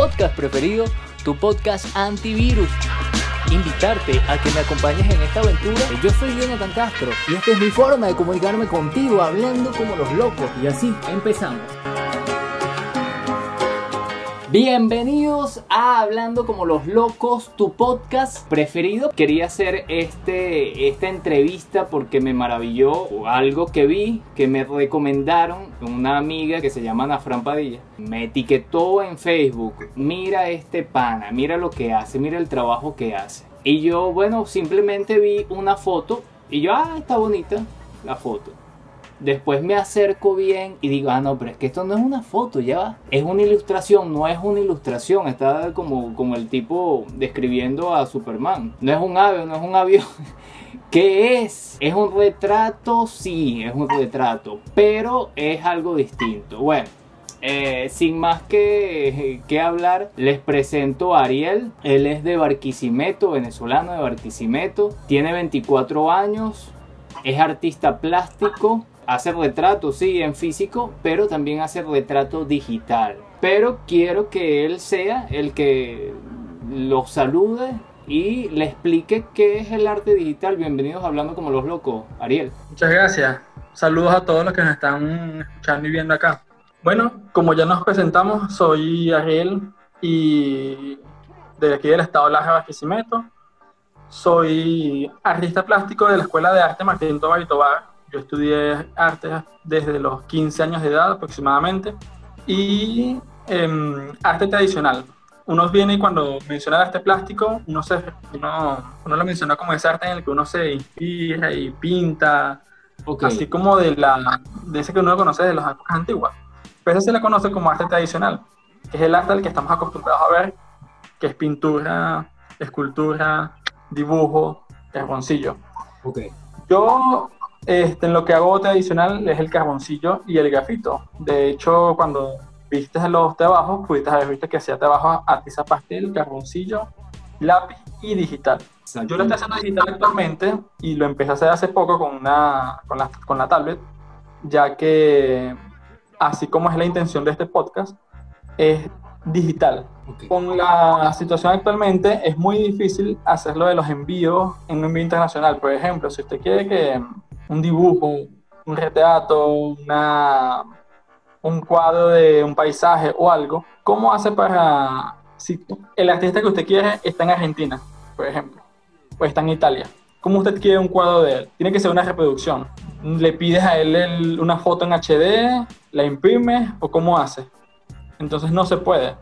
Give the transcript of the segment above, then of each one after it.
podcast preferido, tu podcast antivirus. Invitarte a que me acompañes en esta aventura. Yo soy Jonathan Castro y esta es mi forma de comunicarme contigo, hablando como los locos. Y así empezamos. Bienvenidos a Hablando como los locos, tu podcast preferido. Quería hacer este, esta entrevista porque me maravilló algo que vi, que me recomendaron una amiga que se llama Ana Fran Padilla. Me etiquetó en Facebook, mira este pana, mira lo que hace, mira el trabajo que hace. Y yo, bueno, simplemente vi una foto y yo, ah, está bonita la foto. Después me acerco bien y digo, ah, no, pero es que esto no es una foto, ya va. Es una ilustración, no es una ilustración. Está como, como el tipo describiendo a Superman. No es un ave, no es un avión. ¿Qué es? ¿Es un retrato? Sí, es un retrato, pero es algo distinto. Bueno, eh, sin más que, que, hablar, les presento a Ariel. Él es de Barquisimeto, venezolano de Barquisimeto. Tiene 24 años. Es artista plástico hace retrato, sí, en físico, pero también hace retrato digital. Pero quiero que él sea el que los salude y le explique qué es el arte digital. Bienvenidos a Hablando como los locos, Ariel. Muchas gracias. Saludos a todos los que nos están escuchando y viendo acá. Bueno, como ya nos presentamos, soy Ariel y de aquí del estado Laja, Barquisimeto. Soy artista plástico de la Escuela de Arte Martín Tobar y yo estudié arte desde los 15 años de edad aproximadamente y em, arte tradicional. Uno viene y cuando menciona arte plástico, uno, se, uno, uno, lo menciona como ese arte en el que uno se inspira y pinta, así como de, la, de ese que uno conoce de las épocas antiguas. Pero ese se le conoce como arte tradicional, que es el arte al que estamos acostumbrados a ver, que es pintura, escultura, dibujo, carboncillo. Okay. Yo este, en lo que hago tradicional es el carboncillo y el grafito. De hecho, cuando viste los trabajos, pudiste haber visto que hacía trabajo a tiza pastel, carboncillo, lápiz y digital. Yo lo estoy haciendo digital actualmente y lo empecé a hacer hace poco con, una, con, la, con la tablet, ya que así como es la intención de este podcast, es digital. Con la situación actualmente es muy difícil hacerlo de los envíos en un envío internacional. Por ejemplo, si usted quiere que un dibujo, un retrato, una, un cuadro de un paisaje o algo, ¿cómo hace para, si el artista que usted quiere está en Argentina, por ejemplo, o está en Italia, ¿cómo usted quiere un cuadro de él? Tiene que ser una reproducción. ¿Le pides a él una foto en HD, la imprime o cómo hace? Entonces no se puede.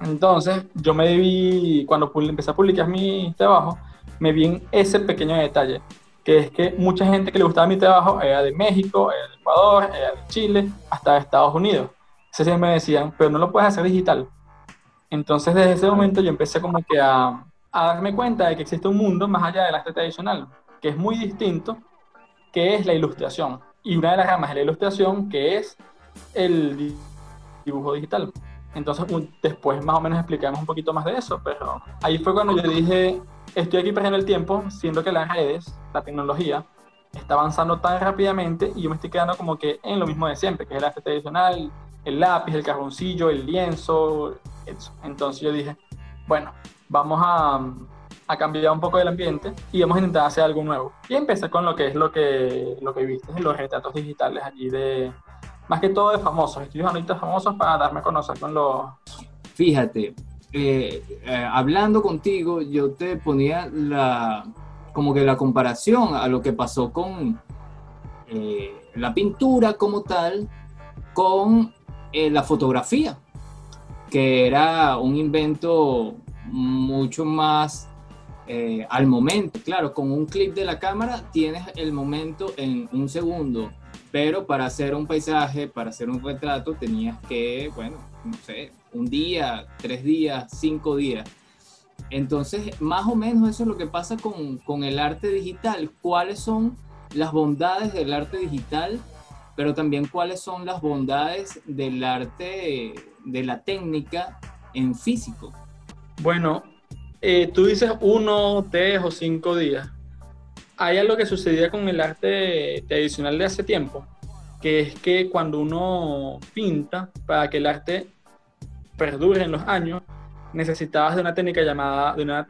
Entonces yo me vi, cuando empecé a publicar mi trabajo, me vi en ese pequeño detalle que es que mucha gente que le gustaba mi trabajo era de México, era de Ecuador, era de Chile, hasta de Estados Unidos. Entonces me decían, pero no lo puedes hacer digital. Entonces desde ese momento yo empecé como que a, a darme cuenta de que existe un mundo más allá del arte tradicional, que es muy distinto, que es la ilustración. Y una de las ramas de la ilustración, que es el dibujo digital. Entonces después más o menos explicamos un poquito más de eso, pero ahí fue cuando yo dije, estoy aquí perdiendo el tiempo, siendo que las redes, la tecnología, está avanzando tan rápidamente y yo me estoy quedando como que en lo mismo de siempre, que es el arte tradicional, el lápiz, el carboncillo, el lienzo, eso. Entonces yo dije, bueno, vamos a, a cambiar un poco el ambiente y vamos a intentar hacer algo nuevo. Y empecé con lo que es lo que, lo que viste, los retratos digitales allí de, más que todo de famosos, estoy ahorita famosos para darme a conocer con los... Fíjate, eh, eh, hablando contigo, yo te ponía la, como que la comparación a lo que pasó con eh, la pintura como tal, con la fotografía, que era un invento mucho más al momento. Claro, con un clip de la cámara tienes el momento en un segundo, pero para hacer un paisaje, para hacer un retrato, tenías que, bueno, no sé, un día, tres días, cinco días. Entonces, más o menos eso es lo que pasa con, el arte digital. ¿Cuáles son las bondades del arte digital, pero también cuáles son las bondades del arte, de la técnica en físico? Bueno, eh, tú dices uno, tres o cinco días. Hay algo que sucedía con el arte tradicional de hace tiempo, que es que cuando uno pinta, para que el arte perdure en los años, necesitabas de una técnica llamada, de, una,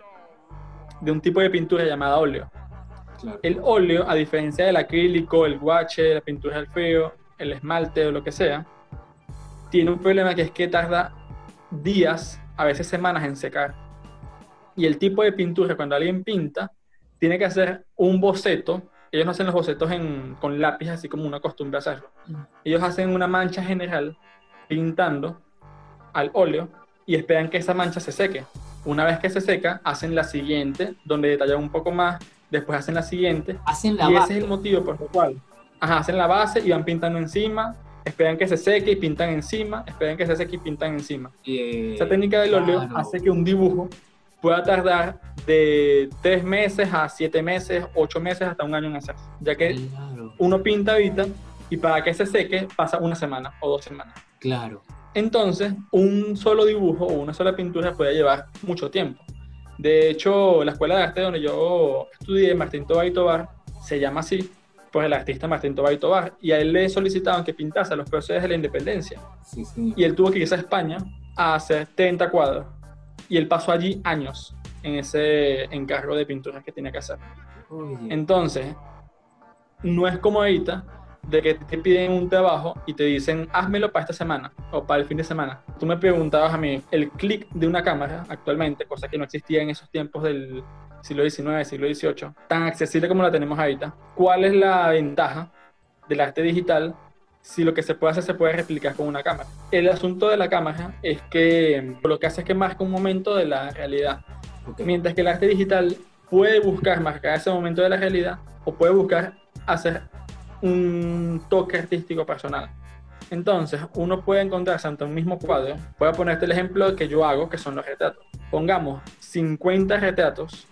de un tipo de pintura llamada óleo. El óleo, a diferencia del acrílico, el guache, la pintura al feo, el esmalte o lo que sea, tiene un problema que es que tarda días, a veces semanas en secar. Y el tipo de pintura, cuando alguien pinta, tiene que hacer un boceto. Ellos no hacen los bocetos con lápiz, así como una costumbre hacerlo. Mm. Ellos hacen una mancha general pintando al óleo y esperan que esa mancha se seque. Una vez que se seca, hacen la siguiente, donde detallan un poco más, después hacen la siguiente. Hacen la y ese es el motivo por el cual hacen la base y van pintando encima, esperan que se seque y pintan encima, esperan que se seque y pintan encima. Esa técnica del óleo hace que un dibujo pueda tardar de tres meses a siete meses, ocho meses, hasta un año en hacerse. Ya que uno pinta ahorita y para que se seque pasa una semana o dos semanas. Claro. Entonces, un solo dibujo o una sola pintura puede llevar mucho tiempo. De hecho, la escuela de arte donde yo estudié, Martín Tobar y Tobar, se llama así, por el artista Martín Tobar y Tobar, y a él le solicitaban que pintase los procesos de la independencia. Y él tuvo que irse a España a hacer 30 cuadros. Y él pasó allí años en ese encargo de pinturas que tenía que hacer. Entonces, no es como ahorita, de que te piden un trabajo y te dicen, házmelo para esta semana o para el fin de semana. Tú me preguntabas a mí, el clic de una cámara actualmente, cosa que no existía en esos tiempos del siglo XIX, siglo XVIII, tan accesible como la tenemos ahorita, ¿cuál es la ventaja del arte digital si lo que se puede hacer se puede replicar con una cámara? El asunto de la cámara es que lo que hace es que marca un momento de la realidad. Mientras que el arte digital puede buscar marcar ese momento de la realidad o puede buscar hacer un toque artístico personal. Entonces, uno puede encontrar ante un mismo cuadro. Voy a ponerte el ejemplo que yo hago, que son los retratos. Pongamos 50 retratos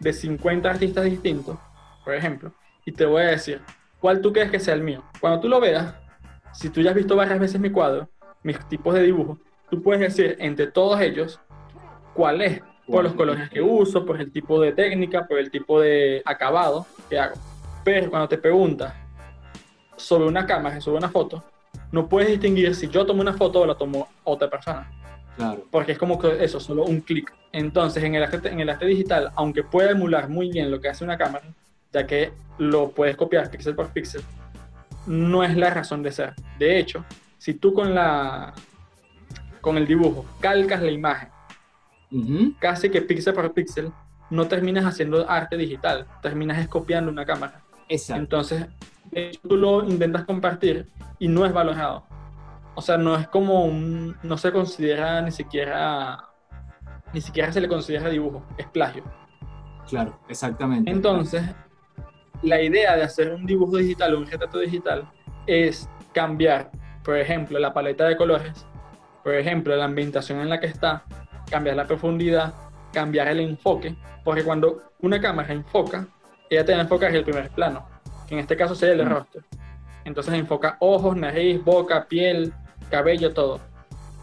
de 50 artistas distintos, por ejemplo, y te voy a decir, ¿cuál tú crees que sea el mío? Cuando tú lo veas, si tú ya has visto varias veces mi cuadro, mis tipos de dibujo, tú puedes decir entre todos ellos cuál es, por los colores que uso, por el tipo de técnica, por el tipo de acabado que hago. Pero cuando te preguntas sobre una cámara, sobre una foto, no puedes distinguir si yo tomo una foto o la tomo otra persona. Claro. Porque es como que eso, solo un clic. Entonces, en el, arte, en el arte digital, aunque pueda emular muy bien lo que hace una cámara, ya que lo puedes copiar píxel por píxel, no es la razón de ser. De hecho, si tú con la con el dibujo calcas la imagen, casi que píxel por píxel, no terminas haciendo arte digital, terminas copiando una cámara. Exacto. Entonces, tú lo intentas compartir y no es valorado. O sea, no es como un, no se considera ni siquiera, ni siquiera se le considera dibujo, es plagio. Claro, exactamente. Entonces, la idea de hacer un dibujo digital o un retrato digital es cambiar, por ejemplo, la paleta de colores, por ejemplo, la ambientación en la que está, cambiar la profundidad, cambiar el enfoque, porque cuando una cámara enfoca, ella te va a enfocar el primer plano en este caso sería el rostro. Entonces enfoca ojos, nariz, boca, piel, cabello, todo.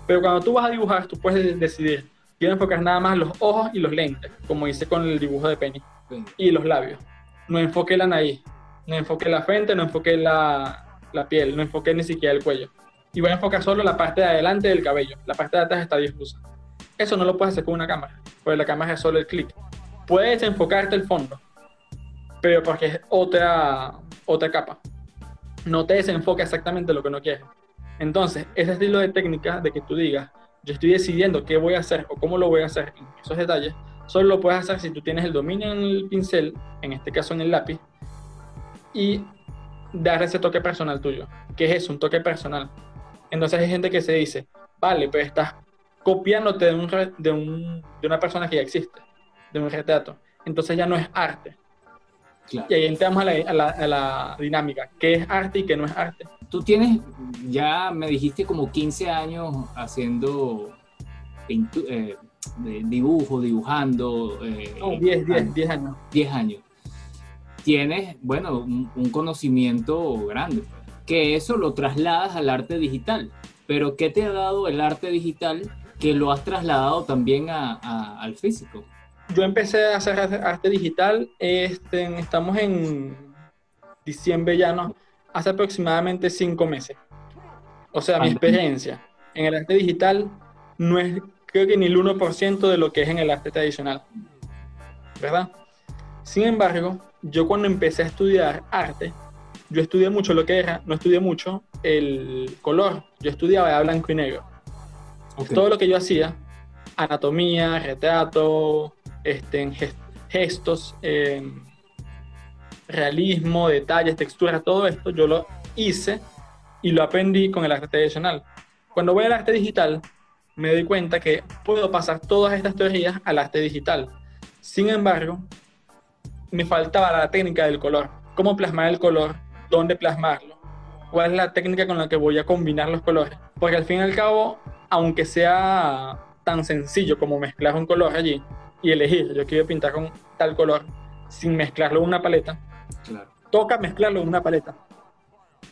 Pero cuando tú vas a dibujar, tú puedes decidir, quiero enfocar nada más los ojos y los lentes, como hice con el dibujo de Penny, y los labios. No enfoqué la nariz, no enfoqué la frente, no enfoqué la, la piel, no enfoqué ni siquiera el cuello. Y voy a enfocar solo la parte de adelante del cabello, la parte de atrás está difusa. Eso no lo puedes hacer con una cámara, porque la cámara es solo el clic. Puedes enfocarte el fondo, pero porque es otra, otra capa. No te desenfoca exactamente lo que no quieres. Entonces, ese estilo de técnica de que tú digas, yo estoy decidiendo qué voy a hacer o cómo lo voy a hacer en esos detalles, solo lo puedes hacer si tú tienes el dominio en el pincel, en este caso en el lápiz, y dar ese toque personal tuyo. ¿Qué es Un toque personal. Entonces hay gente que se dice, vale, pero estás copiándote de, un, de, un, de una persona que ya existe, de un retrato. Entonces ya no es arte, y ahí entramos a la, dinámica, qué es arte y qué no es arte. Tú tienes, ya me dijiste como 15 años haciendo eh, dibujo, dibujando. Eh, no, 10, 10, 10 años. 10 años. Tienes, bueno, un, conocimiento grande, que eso lo trasladas al arte digital. Pero ¿qué te ha dado el arte digital que lo has trasladado también al físico? Yo empecé a hacer arte digital, este, estamos en diciembre ya, ¿no? Hace aproximadamente cinco meses. O sea, mi experiencia en el arte digital no es creo que ni el 1% de lo que es en el arte tradicional. ¿Verdad? Sin embargo, yo cuando empecé a estudiar arte, yo estudié mucho lo que era, no estudié mucho el color, yo estudiaba blanco y negro. Todo lo que yo hacía, anatomía, retrato, este, gestos, em, realismo, detalles, texturas, todo esto, yo lo hice y lo aprendí con el arte tradicional. Cuando voy al arte digital, me doy cuenta que puedo pasar todas estas teorías al arte digital. Sin embargo, me faltaba la técnica del color. Cómo plasmar el color, dónde plasmarlo, cuál es la técnica con la que voy a combinar los colores. Porque al fin y al cabo, aunque sea tan sencillo como mezclar un color allí y elegir, yo quiero pintar con tal color, sin mezclarlo en una paleta, toca mezclarlo en una paleta.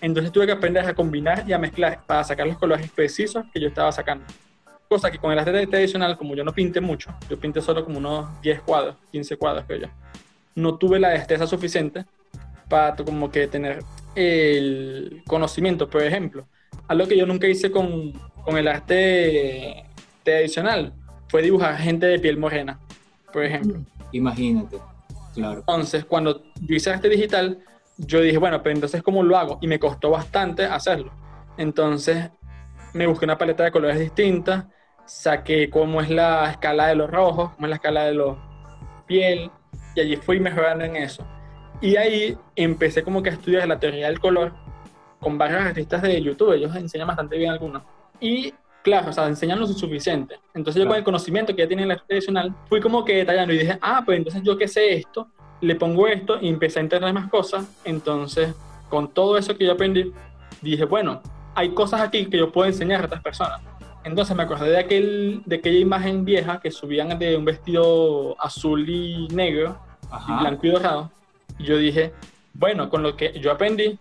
Entonces tuve que aprender a combinar y a mezclar para sacar los colores precisos que yo estaba sacando. Cosa que con el arte tradicional, como yo no pinte mucho, yo pinte solo como unos 10 cuadros, 15 cuadros creo yo, no tuve la destreza suficiente para como que tener el conocimiento, por ejemplo. Algo que yo nunca hice con, con el arte tradicional fue dibujar gente de piel morena, por ejemplo. Imagínate, claro. Entonces, cuando yo hice arte digital, yo dije, bueno, pero entonces, ¿cómo lo hago? Y me costó bastante hacerlo. Entonces, me busqué una paleta de colores distintas, saqué cómo es la escala de los rojos, cómo es la escala de los piel, y allí fui mejorando en eso. Y ahí empecé como que a estudiar la teoría del color con varios artistas de YouTube, ellos enseñan bastante bien algunos. Y claro, o sea, enseñan lo suficiente. Entonces yo con el conocimiento que ya tiene la tradicional, fui como que detallando y dije, ah, pues entonces yo que sé esto, le pongo esto y empecé a entender más cosas. Entonces, con todo eso que yo aprendí, dije, bueno, hay cosas aquí que yo puedo enseñar a otras personas. Entonces me acordé de, aquel, de aquella imagen vieja que subían de un vestido azul y negro, y blanco y dorado. Y yo dije, bueno, con lo que yo aprendí,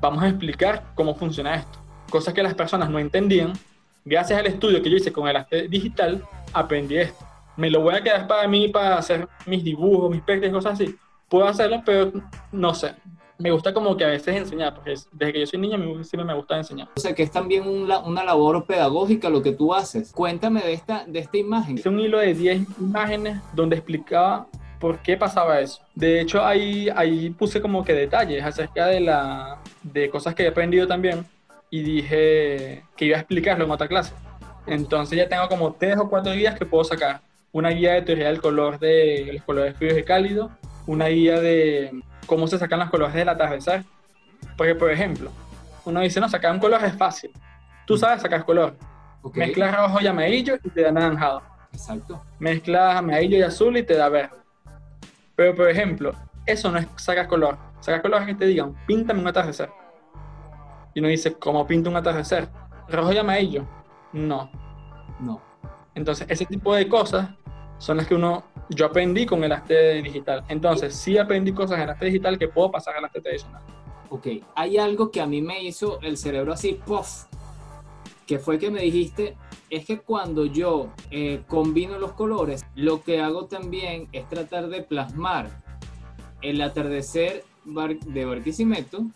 vamos a explicar cómo funciona esto. Cosas que las personas no entendían. Gracias al estudio que yo hice con el arte digital, aprendí esto. Me lo voy a quedar para mí, para hacer mis dibujos, mis y cosas así. Puedo hacerlo, pero no sé me gusta como que a veces enseñar, porque desde que yo soy niña siempre me gusta enseñar. O sea, que es también una labor pedagógica lo que tú haces. Cuéntame de esta, de esta imagen. Hice un hilo de 10 imágenes donde explicaba por qué pasaba eso. De hecho, ahí, ahí puse como que detalles acerca de, la, de cosas que he aprendido también y dije que iba a explicarlo en otra clase. Entonces ya tengo como tres o cuatro guías que puedo sacar. Una guía de teoría del color de los colores fríos y cálidos, una guía de cómo se sacan los colores del atardecer. Porque, por ejemplo, uno dice, no, sacar un color es fácil. Tú sabes sacar color. Mezclas rojo y amarillo y te da naranjado. Exacto. Mezclas amarillo y azul y te da verde. Pero, por ejemplo, eso no es sacar color. Sacar color es que te digan, píntame un atardecer. Y uno dice, ¿cómo pinta un atardecer? ¿Rojo y amarillo? No. No. Entonces, ese tipo de cosas son las que uno, yo aprendí con el arte digital. Entonces, sí aprendí cosas en el arte digital que puedo pasar al arte tradicional. Ok, hay algo que a mí me hizo el cerebro así, puff, que fue que me dijiste, es que cuando yo eh, combino los colores, lo que hago también es tratar de plasmar el atardecer de Barquisimeto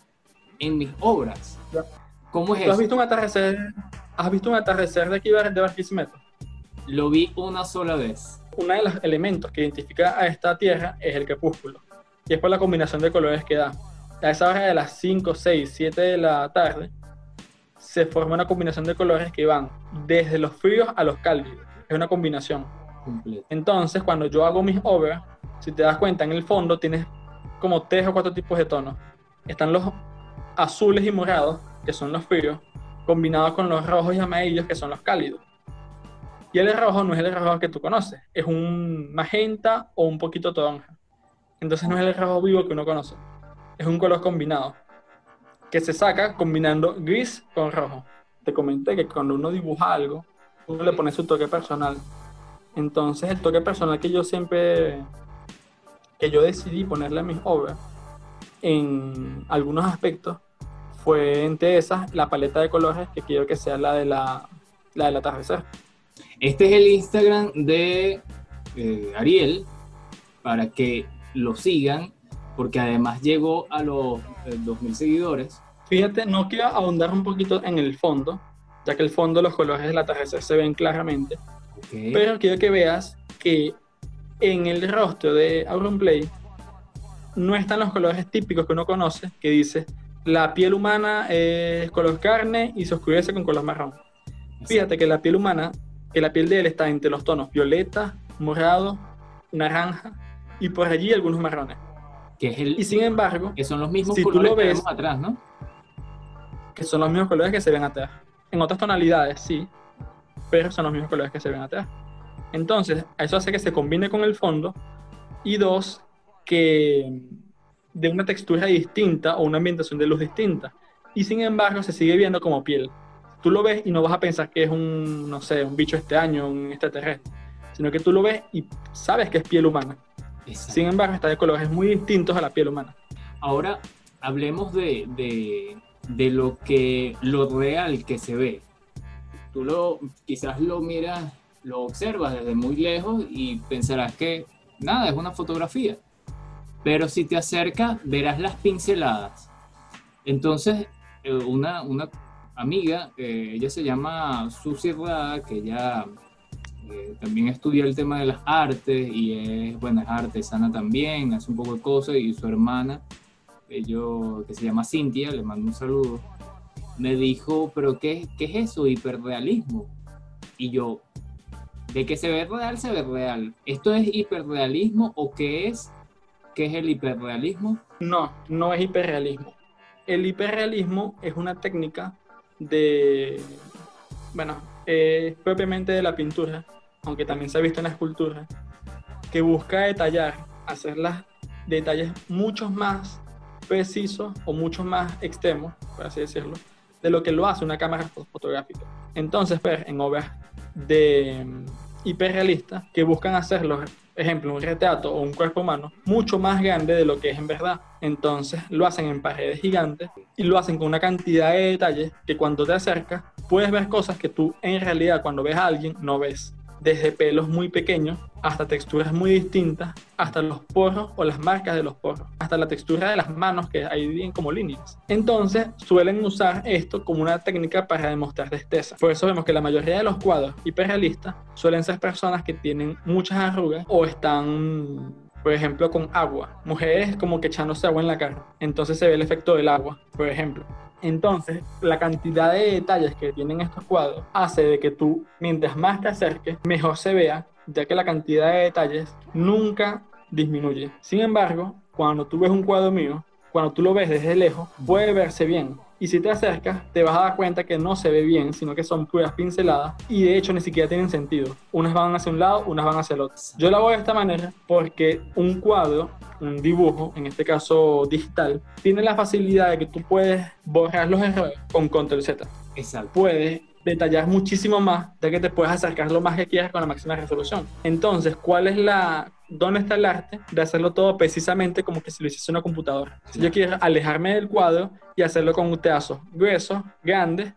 en mis obras. ¿Cómo es ¿Tú has visto un atardecer? ¿Has visto un atardecer de aquí de Barquisimeto? Lo vi una sola vez uno de los elementos que identifica a esta tierra es el crepúsculo. Y es por la combinación de colores que da. A esa hora de las 5, 6, 7 de la tarde, se forma una combinación de colores que van desde los fríos a los cálidos. Es una combinación. Entonces, cuando yo hago mis obras, si te das cuenta, en el fondo tienes como tres o cuatro tipos de tonos. Están los azules y morados, que son los fríos, combinados con los rojos y amarillos, que son los cálidos. Y el rojo no es el rojo que tú conoces, es un magenta o un poquito toronja. Entonces no es el rojo vivo que uno conoce, es un color combinado, que se saca combinando gris con rojo. Te comenté que cuando uno dibuja algo, uno le pone su toque personal. Entonces el toque personal que yo siempre, que yo decidí ponerle a mis obras, en algunos aspectos, fue entre esas la paleta de colores que quiero que sea la de la, la del atardecer. Este es el Instagram de eh, Ariel para que lo sigan, porque además llegó a los 2.000 eh, seguidores. Fíjate, no quiero ahondar un poquito en el fondo, ya que el fondo, los colores del atardecer se ven claramente. Pero quiero que veas que en el rostro de Auronplay no están los colores típicos que uno conoce, que dice la piel humana es color carne y se oscurece con color marrón. Fíjate que la piel humana, que la piel de él está entre los tonos violeta, morado, naranja y por allí algunos marrones. Que es el, y sin embargo, que son los mismos si colores tú lo ves, que vemos atrás, ¿no? Que son los mismos colores que se ven atrás. En otras tonalidades, sí, pero son los mismos colores que se ven atrás. Entonces, eso hace que se combine con el fondo y dos, que de una textura distinta o una ambientación de luz distinta. Y sin embargo, se sigue viendo como piel. Tú lo ves y no vas a pensar que es un, no sé, un bicho este año, un extraterrestre, sino que tú lo ves y sabes que es piel humana. Sin embargo, está de colores muy distintos a la piel humana. Ahora, hablemos de, de, de lo que lo real que se ve. Tú lo, quizás lo miras, lo observas desde muy lejos y pensarás que nada, es una fotografía. Pero si te acercas, verás las pinceladas. Entonces, eh, una, una amiga, eh, ella se llama Susi Rada, que ella eh, también estudia el tema de las artes y es, bueno, es artesana también, hace un poco de cosas, y su hermana, ello, que se llama Cintia, le mando un saludo, me dijo, pero qué, ¿qué es eso, hiperrealismo? Y yo, de que se ve real, se ve real. ¿Esto es hiperrealismo o qué es? ¿Qué es el hiperrealismo? No, no es hiperrealismo. El hiperrealismo es una técnica de, bueno, propiamente de la pintura, aunque también se ha visto en la escultura, que busca detallar, hacer los detalles mucho más precisos o mucho más extremos, por así decirlo, de lo que lo hace una cámara fotográfica. Entonces, ver en obras de mm, hiperrealistas que buscan hacerlo ejemplo, un retrato o un cuerpo humano, mucho más grande de lo que es en verdad. Entonces lo hacen en paredes gigantes y lo hacen con una cantidad de detalles que cuando te acercas puedes ver cosas que tú en realidad cuando ves a alguien no ves desde pelos muy pequeños hasta texturas muy distintas, hasta los porros o las marcas de los porros, hasta la textura de las manos que hay bien como líneas. Entonces suelen usar esto como una técnica para demostrar destreza. Por eso vemos que la mayoría de los cuadros hiperrealistas suelen ser personas que tienen muchas arrugas o están por ejemplo, con agua. Mujeres como que echándose agua en la cara. Entonces se ve el efecto del agua, por ejemplo. Entonces, la cantidad de detalles que tienen estos cuadros hace de que tú, mientras más te acerques, mejor se vea, ya que la cantidad de detalles nunca disminuye. Sin embargo, cuando tú ves un cuadro mío, cuando tú lo ves desde lejos, puede verse bien. Y si te acercas, te vas a dar cuenta que no se ve bien, sino que son puras pinceladas y de hecho ni siquiera tienen sentido. Unas van hacia un lado, unas van hacia el otro. Yo la hago de esta manera porque un cuadro, un dibujo, en este caso digital, tiene la facilidad de que tú puedes borrar los errores con control Z. Exacto. Puedes detallar muchísimo más, ya que te puedes acercar lo más que quieras con la máxima resolución. Entonces, ¿cuál es la, dónde está el arte de hacerlo todo precisamente como que si lo hiciese una computadora? Si yo quiero alejarme del cuadro y hacerlo con un teazo grueso, grande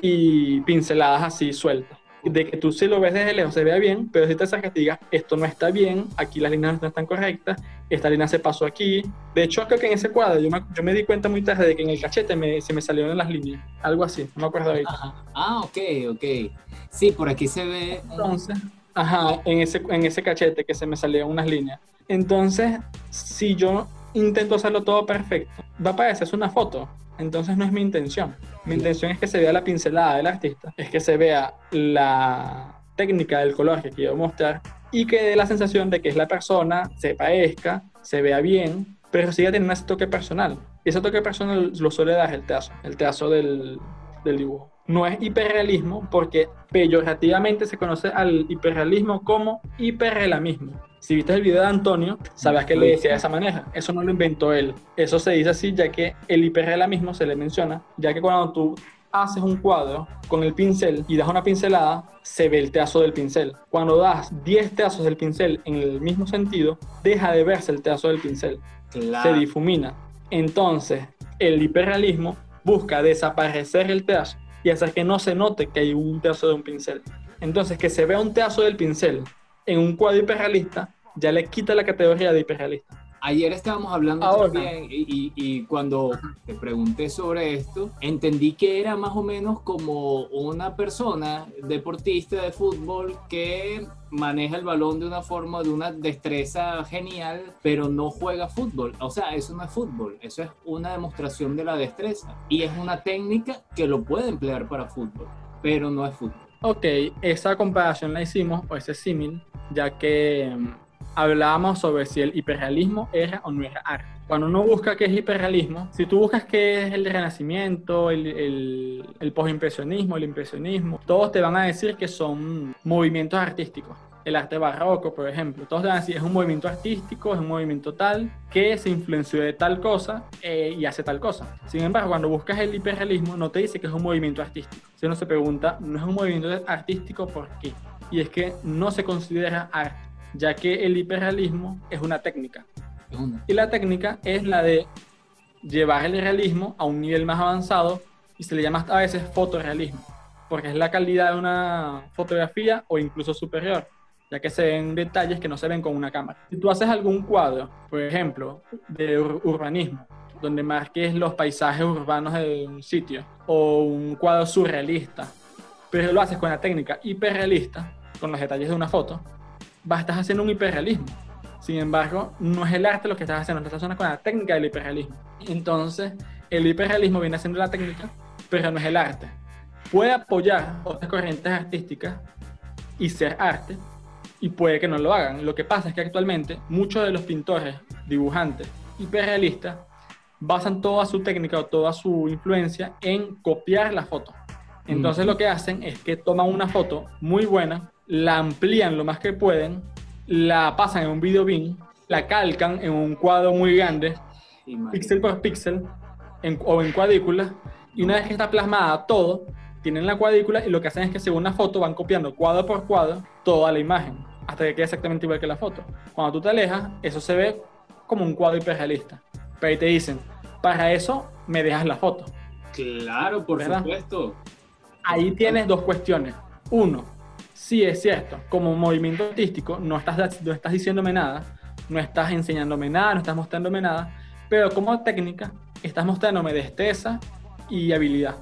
y pinceladas así sueltas de que tú si lo ves desde lejos se vea bien, pero si te acercas te digas, esto no está bien, aquí las líneas no están correctas, esta línea se pasó aquí. De hecho, creo que en ese cuadro yo me, yo me di cuenta muy tarde de que en el cachete me, se me salieron las líneas, algo así, no me acuerdo ahorita. Ah, ok, ok. Sí, por aquí se ve. Entonces, ajá, en ese, en ese cachete que se me salieron unas líneas. Entonces, si yo intento hacerlo todo perfecto, va a parecer una foto, entonces no es mi intención. Mi intención es que se vea la pincelada del artista, es que se vea la técnica del color que quiero mostrar y que dé la sensación de que es la persona, se parezca, se vea bien, pero siga teniendo ese toque personal. Y ese toque personal lo suele dar el trazo, el trazo del, del dibujo. No es hiperrealismo porque peyorativamente se conoce al hiperrealismo como hiperrealismo. Si viste el video de Antonio, sabes que le decía de esa manera. Eso no lo inventó él. Eso se dice así ya que el hiperrealismo se le menciona, ya que cuando tú haces un cuadro con el pincel y das una pincelada, se ve el trazo del pincel. Cuando das 10 trazos del pincel en el mismo sentido, deja de verse el trazo del pincel. Se difumina. Entonces, el hiperrealismo busca desaparecer el trazo y hacer que no se note que hay un trazo de un pincel. Entonces, que se vea un trazo del pincel en un cuadro hiperrealista ya le quita la categoría de hiperrealista. ayer estábamos hablando Ahora. también y, y- y cuando te pregunté sobre esto, entendí que era más o menos como una persona deportista de fútbol que maneja el balón de una forma, de una destreza genial, pero no juega fútbol. O sea, eso no es fútbol, eso es una demostración de la destreza. Y es una técnica que lo puede emplear para fútbol, pero no es fútbol. Ok, esa comparación la hicimos, o ese símil, ya que mm, hablábamos sobre si el hiperrealismo era o no era arte. Cuando uno busca qué es hiperrealismo, si tú buscas qué es el renacimiento, el, el, el postimpresionismo, el impresionismo, todos te van a decir que son movimientos artísticos. El arte barroco, por ejemplo, todos van a decir es un movimiento artístico, es un movimiento tal que se influenció de tal cosa eh, y hace tal cosa. Sin embargo, cuando buscas el hiperrealismo, no te dice que es un movimiento artístico. Si uno se pregunta, no es un movimiento artístico, ¿por qué? Y es que no se considera arte, ya que el hiperrealismo es una técnica. Y la técnica es la de llevar el realismo a un nivel más avanzado y se le llama a veces fotorrealismo, porque es la calidad de una fotografía o incluso superior, ya que se ven detalles que no se ven con una cámara. Si tú haces algún cuadro, por ejemplo, de ur- urbanismo, donde marques los paisajes urbanos de un sitio, o un cuadro surrealista, pero lo haces con la técnica hiperrealista, con los detalles de una foto, vas, estás haciendo un hiperrealismo. Sin embargo, no es el arte lo que estás haciendo, estás haciendo con la técnica del hiperrealismo. Entonces, el hiperrealismo viene siendo la técnica, pero no es el arte. Puede apoyar otras corrientes artísticas y ser arte, y puede que no lo hagan. Lo que pasa es que actualmente muchos de los pintores, dibujantes, hiperrealistas, basan toda su técnica o toda su influencia en copiar la foto. Entonces Mm. lo que hacen es que toman una foto muy buena, la amplían lo más que pueden, la pasan en un video bin, la calcan en un cuadro muy grande, píxel por píxel, en- o en cuadrícula, y una vez que está plasmada todo, tienen la cuadrícula y lo que hacen es que según la foto van copiando cuadro por cuadro toda la imagen, hasta que quede exactamente igual que la foto. Cuando tú te alejas, eso se ve como un cuadro hiperrealista. Pero ahí te dicen, para eso me dejas la foto. Claro, por ¿Verdad? supuesto. Ahí tienes dos cuestiones. Uno, sí es cierto, como movimiento artístico no estás, no estás diciéndome nada, no estás enseñándome nada, no estás mostrándome nada, pero como técnica estás mostrándome destreza y habilidad.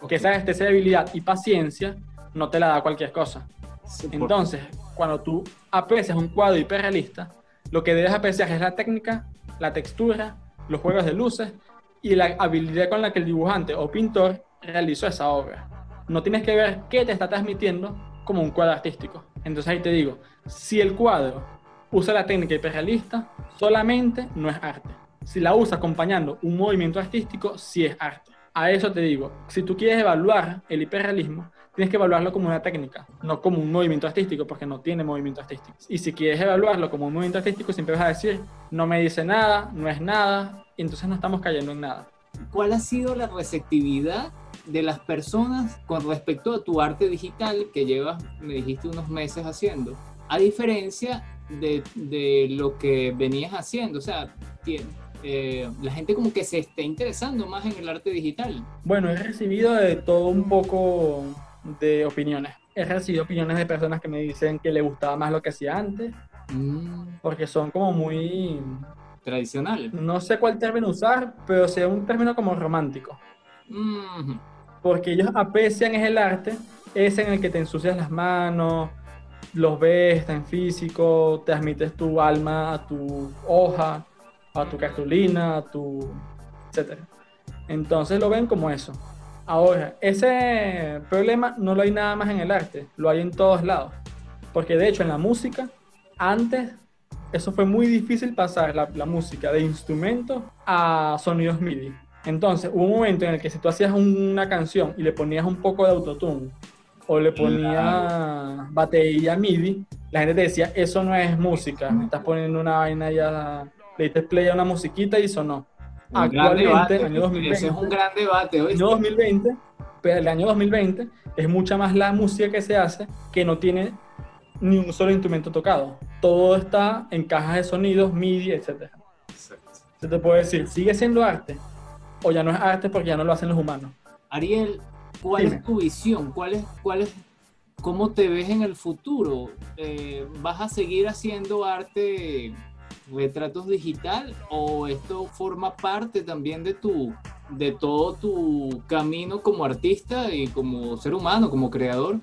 Ok. Que esa destreza y habilidad y paciencia no te la da cualquier cosa. Sí, por- Entonces, cuando tú aprecias un cuadro hiperrealista, lo que debes apreciar es la técnica, la textura, los juegos de luces y la habilidad con la que el dibujante o pintor realizó esa obra. No tienes que ver qué te está transmitiendo como un cuadro artístico. Entonces ahí te digo, si el cuadro usa la técnica hiperrealista, solamente no es arte. Si la usa acompañando un movimiento artístico, sí es arte. A eso te digo, si tú quieres evaluar el hiperrealismo, tienes que evaluarlo como una técnica, no como un movimiento artístico, porque no tiene movimiento artístico. Y si quieres evaluarlo como un movimiento artístico, siempre vas a decir, no me dice nada, no es nada, y entonces no estamos cayendo en nada. ¿Cuál ha sido la receptividad de las personas con respecto a tu arte digital que llevas, me dijiste, unos meses haciendo? A diferencia de, de lo que venías haciendo, o sea, eh, la gente como que se está interesando más en el arte digital. Bueno, he recibido de todo un poco de opiniones. He recibido opiniones de personas que me dicen que le gustaba más lo que hacía antes, Mm, porque son como muy, tradicional. no sé cuál término usar, pero sea un término como romántico. Mm, porque ellos aprecian es el arte, ese en el que te ensucias las manos, los ves, está en físico, transmites tu alma a tu hoja, a tu cartulina, a tu etcétera. Entonces lo ven como eso. Ahora, ese problema no lo hay nada más en el arte, lo hay en todos lados. Porque de hecho en la música, antes eso fue muy difícil pasar la, la música de instrumentos a sonidos MIDI. Entonces hubo un momento en el que si tú hacías un- una canción y le ponías un poco de autotune o le ponías batería MIDI, la gente te decía, eso no es música, estás poniendo una vaina ya, le diste play a una musiquita y sonó. Actualmente, debate. año 2020, Ese es un gran debate. ¿oíste? año 2020, pero el año 2020 es mucha más la música que se hace que no tiene ni un solo instrumento tocado. Todo está en cajas de sonidos, MIDI, etc. Exacto. Se te puede decir, ¿sigue siendo arte? O ya no es arte porque ya no lo hacen los humanos. Ariel, ¿cuál Dime. es tu visión? ¿Cuál es, cuál es, ¿Cómo te ves en el futuro? Eh, ¿Vas a seguir haciendo arte retratos digital o esto forma parte también de tu de todo tu camino como artista y como ser humano, como creador?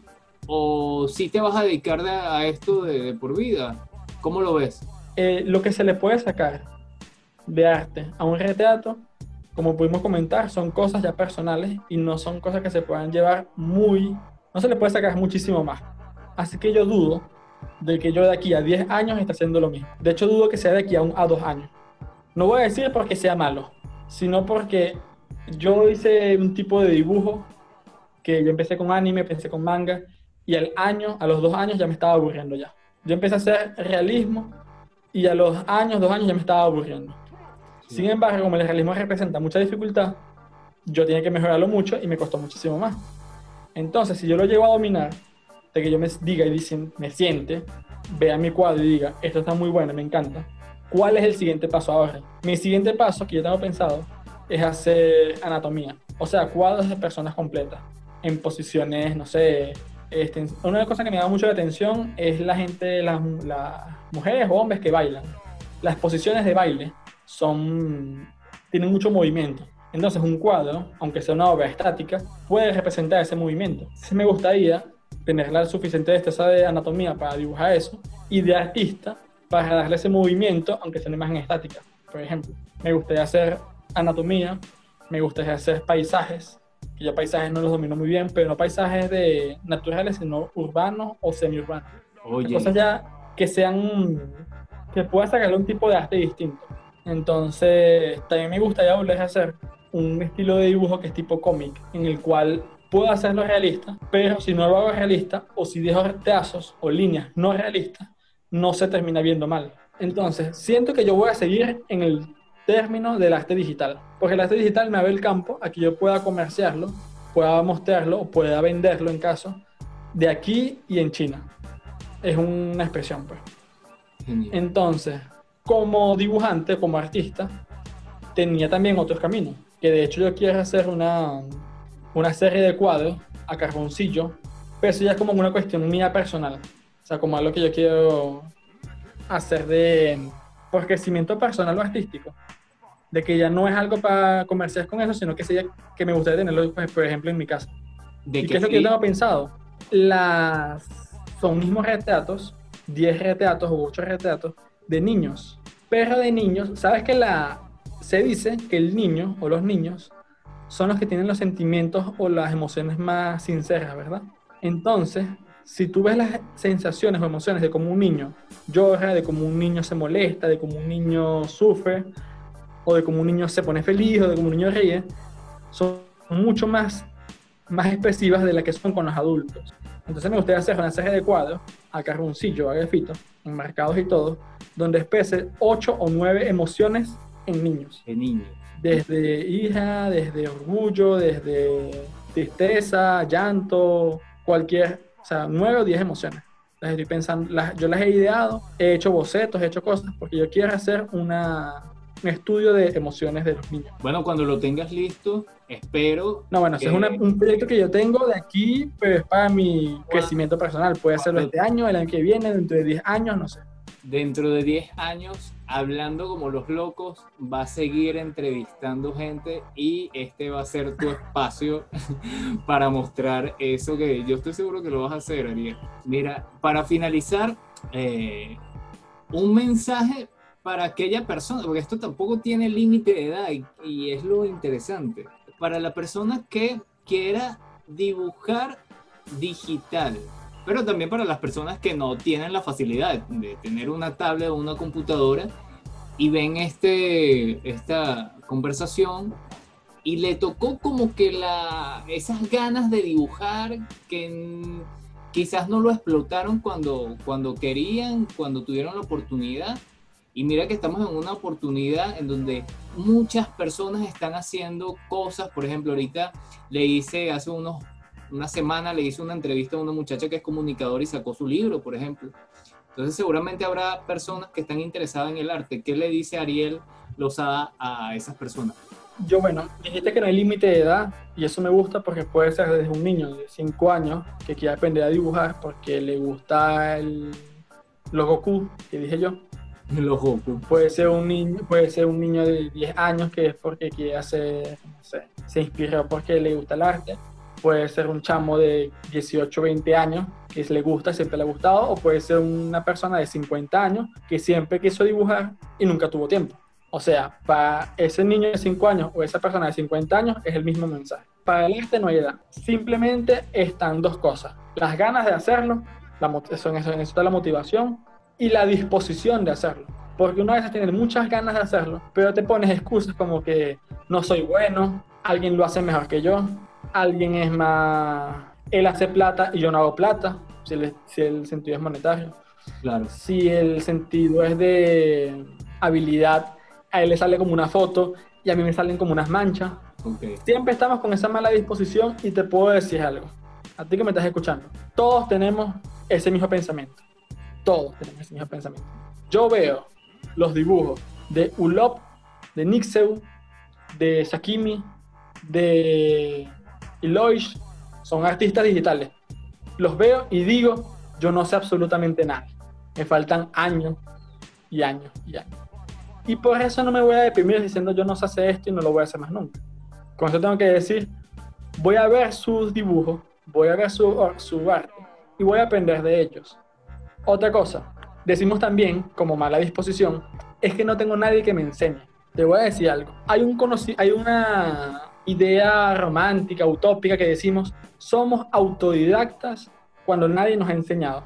¿O si te vas a dedicar a esto de, por vida? ¿Cómo lo ves? Eh, lo que se le puede sacar de arte a un retrato, como pudimos comentar, son cosas ya personales y no son cosas que se puedan llevar muy, no se le puede sacar muchísimo más. Así que yo dudo de que yo de aquí a 10 años esté haciendo lo mismo. De hecho, dudo que sea de aquí a, un, a 2 años. No voy a decir porque sea malo, sino porque yo hice un tipo de dibujo que yo empecé con anime, pensé con manga, y al año, a los dos años ya me estaba aburriendo ya. Yo empecé a hacer realismo y a los años, dos años ya me estaba aburriendo. Sin embargo, como el realismo representa mucha dificultad, yo tenía que mejorarlo mucho y me costó muchísimo más. Entonces, si yo lo llego a dominar, de que yo me diga y me siente, vea mi cuadro y diga, esto está muy bueno, me encanta, ¿cuál es el siguiente paso ahora? Mi siguiente paso que yo tengo pensado es hacer anatomía, o sea, cuadros de personas completas, en posiciones, no sé, este, una de las cosas que me da mucho la atención es la gente, las, mujeres o hombres que bailan. Las posiciones de baile son, tienen mucho movimiento. Entonces un cuadro, aunque sea una obra estática, puede representar ese movimiento. Entonces me gustaría tener la suficiente destreza de anatomía para dibujar eso y de artista para darle ese movimiento, aunque sea una imagen estática. Por ejemplo, me gustaría hacer anatomía, me gustaría hacer paisajes, que yo paisajes no los domino muy bien, pero no paisajes de naturales, sino urbanos o semiurbanos. Oye. Cosas ya que sean, que pueda sacarle un tipo de arte distinto. Entonces, también me gustaría volver a hacer un estilo de dibujo que es tipo cómic, en el cual puedo hacerlo realista, pero si no lo hago realista, o si dejo trazos o líneas no realistas, no se termina viendo mal. Entonces, siento que yo voy a seguir en el término del arte digital. Porque el arte digital me abre el campo a que yo pueda comerciarlo, pueda mostrarlo o pueda venderlo en caso de aquí y en China. Es una expresión, pues. Entonces, como dibujante, como artista, tenía también otros caminos. Que de hecho yo quiero hacer una, una serie de cuadros a carboncillo, pero eso ya es como una cuestión mía personal. O sea, como algo que yo quiero hacer de por crecimiento personal o artístico de que ya no es algo para comerciar con eso, sino que sería que me gustaría tenerlo, pues, por ejemplo, en mi casa. ¿De ¿Y qué es lo que yo tengo pensado? Las, son mismos retratos, 10 retratos o 8 retratos de niños. Pero de niños, ¿sabes que la, se dice que el niño o los niños son los que tienen los sentimientos o las emociones más sinceras, ¿verdad? Entonces, si tú ves las sensaciones o emociones de cómo un niño llora, de cómo un niño se molesta, de cómo un niño sufre, o de cómo un niño se pone feliz o de cómo un niño ríe, son mucho más, más expresivas de las que son con los adultos. Entonces me gustaría hacer una serie de cuadros a carboncillo, a grafito, enmarcados y todo, donde exprese ocho o nueve emociones en niños. En niños. Desde hija, desde orgullo, desde tristeza, llanto, cualquier, o sea, nueve o diez emociones. Las estoy pensando, las, yo las he ideado, he hecho bocetos, he hecho cosas, porque yo quiero hacer una, un estudio de emociones de los niños. Bueno, cuando lo tengas listo, espero. No, bueno, es un proyecto que yo tengo de aquí, pero es para mi crecimiento personal. Puede hacerlo este año, el año que viene, dentro de 10 años, no sé. Dentro de 10 años, hablando como los locos, va a seguir entrevistando gente y este va a ser tu espacio para mostrar eso que yo estoy seguro que lo vas a hacer, Ariel. Mira, para finalizar, eh, un mensaje para aquella persona, porque esto tampoco tiene límite de edad y, es lo interesante, para la persona que quiera dibujar digital, pero también para las personas que no tienen la facilidad de tener una tablet o una computadora y ven este, esta conversación y le tocó como que la, esas ganas de dibujar que quizás no lo explotaron cuando, cuando querían, cuando tuvieron la oportunidad y mira que estamos en una oportunidad en donde muchas personas están haciendo cosas. Por ejemplo, ahorita le hice hace unos, una semana, le hice una entrevista a una muchacha que es comunicadora y sacó su libro, por ejemplo. Entonces seguramente habrá personas que están interesadas en el arte. ¿Qué le dice Ariel Lozada a esas personas? Yo, bueno, dijiste que no hay límite de edad y eso me gusta porque puede ser desde un niño de 5 años que quiera aprender a dibujar porque le gusta el, los Goku, que dije yo, Los Goku. Puede ser un niño, puede ser un niño de 10 años que es porque quiere hacer, no sé, se inspiró porque le gusta el arte. Puede ser un chamo de 18, 20 años que le gusta, siempre le ha gustado, o puede ser una persona de 50 años que siempre quiso dibujar y nunca tuvo tiempo. O sea, para ese niño de 5 años o esa persona de 50 años es el mismo mensaje. Para el arte no hay edad. Simplemente están dos cosas. Las ganas de hacerlo, la, eso, eso, eso está la motivación y la disposición de hacerlo. Porque una vez tiene muchas ganas de hacerlo, pero te pones excusas como que no soy bueno, alguien lo hace mejor que yo, alguien es más... Él hace plata y yo no hago plata, si el, si el sentido es monetario. Claro. Si el sentido es de habilidad, a él le sale como una foto y a mí me salen como unas manchas. Okay. Siempre estamos con esa mala disposición y te puedo decir algo. A ti que me estás escuchando, todos tenemos ese mismo pensamiento. Todos tenemos ese mismo pensamiento. Yo veo los dibujos de Ulop, de Nixeu, de Shakimi, de Eloish, son artistas digitales. Los veo y digo, yo no sé absolutamente nada. Me faltan años y años y años. Y por eso no me voy a deprimir diciendo yo no sé hacer esto y no lo voy a hacer más nunca. Con eso tengo que decir, voy a ver sus dibujos, voy a ver su, su arte y voy a aprender de ellos. Otra cosa, decimos también, como mala disposición, es que no tengo nadie que me enseñe. Te voy a decir algo. Hay, un hay una idea romántica, utópica que decimos, somos autodidactas cuando nadie nos ha enseñado.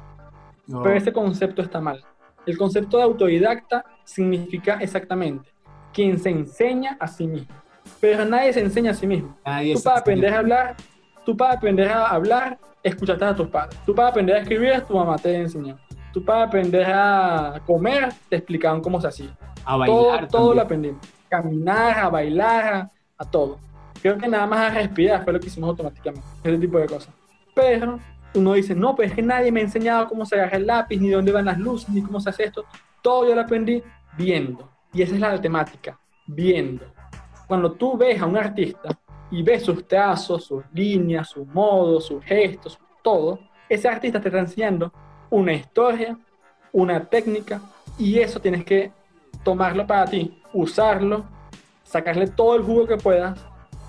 No. Pero ese concepto está mal. El concepto de autodidacta significa exactamente quien se enseña a sí mismo. Pero nadie se enseña a sí mismo. Nadie tú para aprender a hablar, tú para aprender a hablar, escuchaste a tus padres. Tú para aprender a escribir, tu mamá te enseñó. Tú para aprender a comer, te explicaban cómo se hacía. A Todo, bailar todo lo también. aprendimos. Caminar, a bailar, a, a todo. Creo que nada más a respirar fue lo que hicimos automáticamente. Ese tipo de cosas. Pero uno dice, no, pero es que nadie me ha enseñado cómo se agarra el lápiz, ni dónde van las luces, ni cómo se hace esto. Todo yo lo aprendí viendo. Y esa es la temática, viendo. Cuando tú ves a un artista y ves sus trazos, sus líneas, sus modos, sus gestos, todo, ese artista te está enseñando una historia, una técnica, y eso tienes que tomarlo para ti, usarlo, sacarle todo el jugo que puedas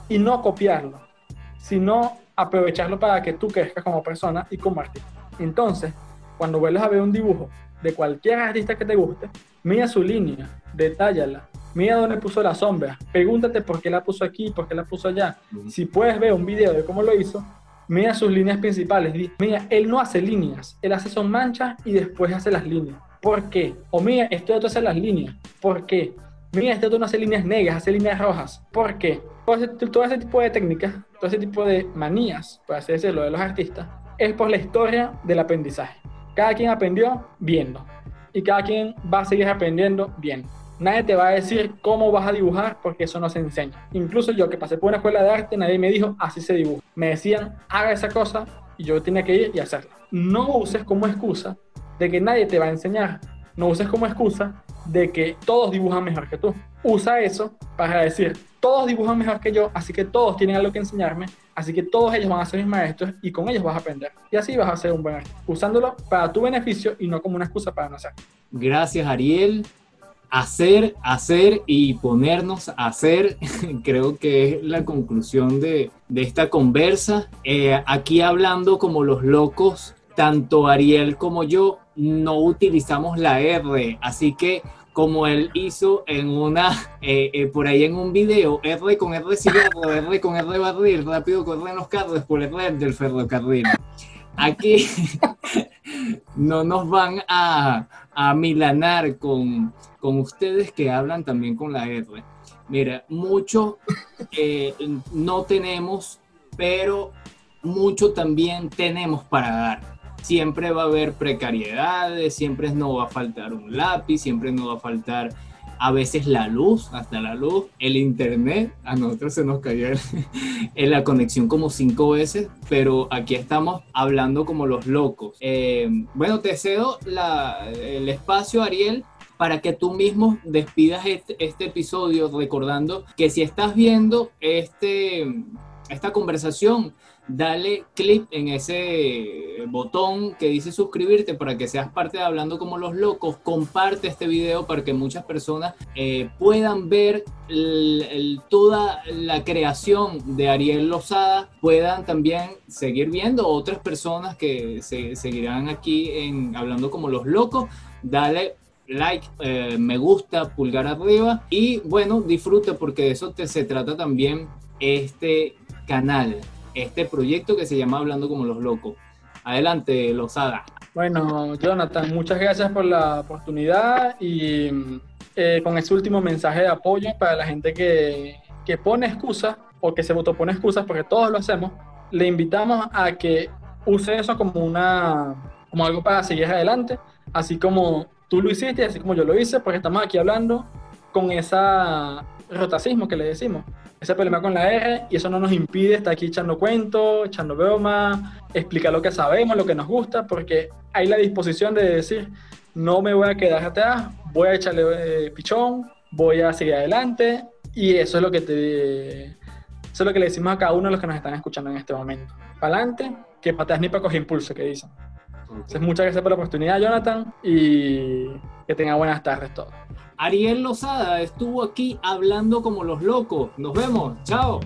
y no copiarlo, sino aprovecharlo para que tú crezcas como persona y como artista. Entonces, cuando vuelves a ver un dibujo de cualquier artista que te guste, mira su línea, detállala, mira dónde puso la sombra, pregúntate por qué la puso aquí, por qué la puso allá. Si puedes ver un video de cómo lo hizo, mira sus líneas principales. Mira, él no hace líneas, él hace son manchas y después hace las líneas. ¿Por qué? O mira, este otro hace las líneas. ¿Por qué? Mira, este otro no hace líneas negras, hace líneas rojas. ¿Por qué? Todo ese, todo ese tipo de técnicas, todo ese tipo de manías, por así decirlo, de los artistas, es por la historia del aprendizaje. Cada quien aprendió viendo y cada quien va a seguir aprendiendo viendo. Nadie te va a decir cómo vas a dibujar porque eso no se enseña. Incluso yo que pasé por una escuela de arte, nadie me dijo así se dibuja. Me decían haga esa cosa y yo tenía que ir y hacerla. No uses como excusa de que nadie te va a enseñar. No uses como excusa de que todos dibujan mejor que tú. Usa eso para decir, todos dibujan mejor que yo, así que todos tienen algo que enseñarme, así que todos ellos van a ser mis maestros y con ellos vas a aprender. Y así vas a ser un buen artista, usándolo para tu beneficio y no como una excusa para no hacer. Gracias, Ariel. Hacer, hacer y ponernos a hacer, creo que es la conclusión de, de esta conversa. Eh, aquí hablando como los locos, tanto Ariel como yo no utilizamos la R, así que como él hizo en una, eh, eh, por ahí en un video, R con R cigarro, R con R barril, rápido corren los carros por el red del ferrocarril. Aquí no nos van a, a milanar con, con ustedes que hablan también con la R. Mira, mucho eh, no tenemos, pero mucho también tenemos para dar. Siempre va a haber precariedades, siempre no va a faltar un lápiz, siempre no va a faltar a veces la luz, hasta la luz, el internet, a nosotros se nos cayó en la conexión como cinco veces, pero aquí estamos hablando como los locos. Eh, bueno, te cedo el espacio, Ariel, para que tú mismo despidas este, este episodio recordando que si estás viendo este, esta conversación dale clic en ese botón que dice suscribirte para que seas parte de Hablando como los locos. Comparte este video para que muchas personas eh, puedan ver toda la creación de Ariel Lozada, puedan también seguir viendo otras personas que se, seguirán aquí en Hablando como los locos. Dale like, eh, me gusta, pulgar arriba y bueno, disfruta porque de eso te, se trata también este canal este proyecto que se llama Hablando como los locos. Adelante, Lozada. Bueno, Jonathan, muchas gracias por la oportunidad y eh, con ese último mensaje de apoyo para la gente que, que pone excusas o que se autopone excusas, porque todos lo hacemos, le invitamos a que use eso como, una, como algo para seguir adelante, así como tú lo hiciste, así como yo lo hice, porque estamos aquí hablando con esa rotacismo que le decimos, ese problema con la R, y eso no nos impide estar aquí echando cuentos, echando bromas, explicar lo que sabemos, lo que nos gusta, porque hay la disposición de decir, no me voy a quedar atrás, voy a echarle eh, pichón, voy a seguir adelante, y eso es lo que te... Eso es lo que le decimos a cada uno de los que nos están escuchando en este momento. Para adelante, que pateas ni para coger impulso, que dicen. Entonces, muchas gracias por la oportunidad, Jonathan, y que tenga buenas tardes todos. Ariel Lozada estuvo aquí hablando como los locos. Nos vemos. Chao.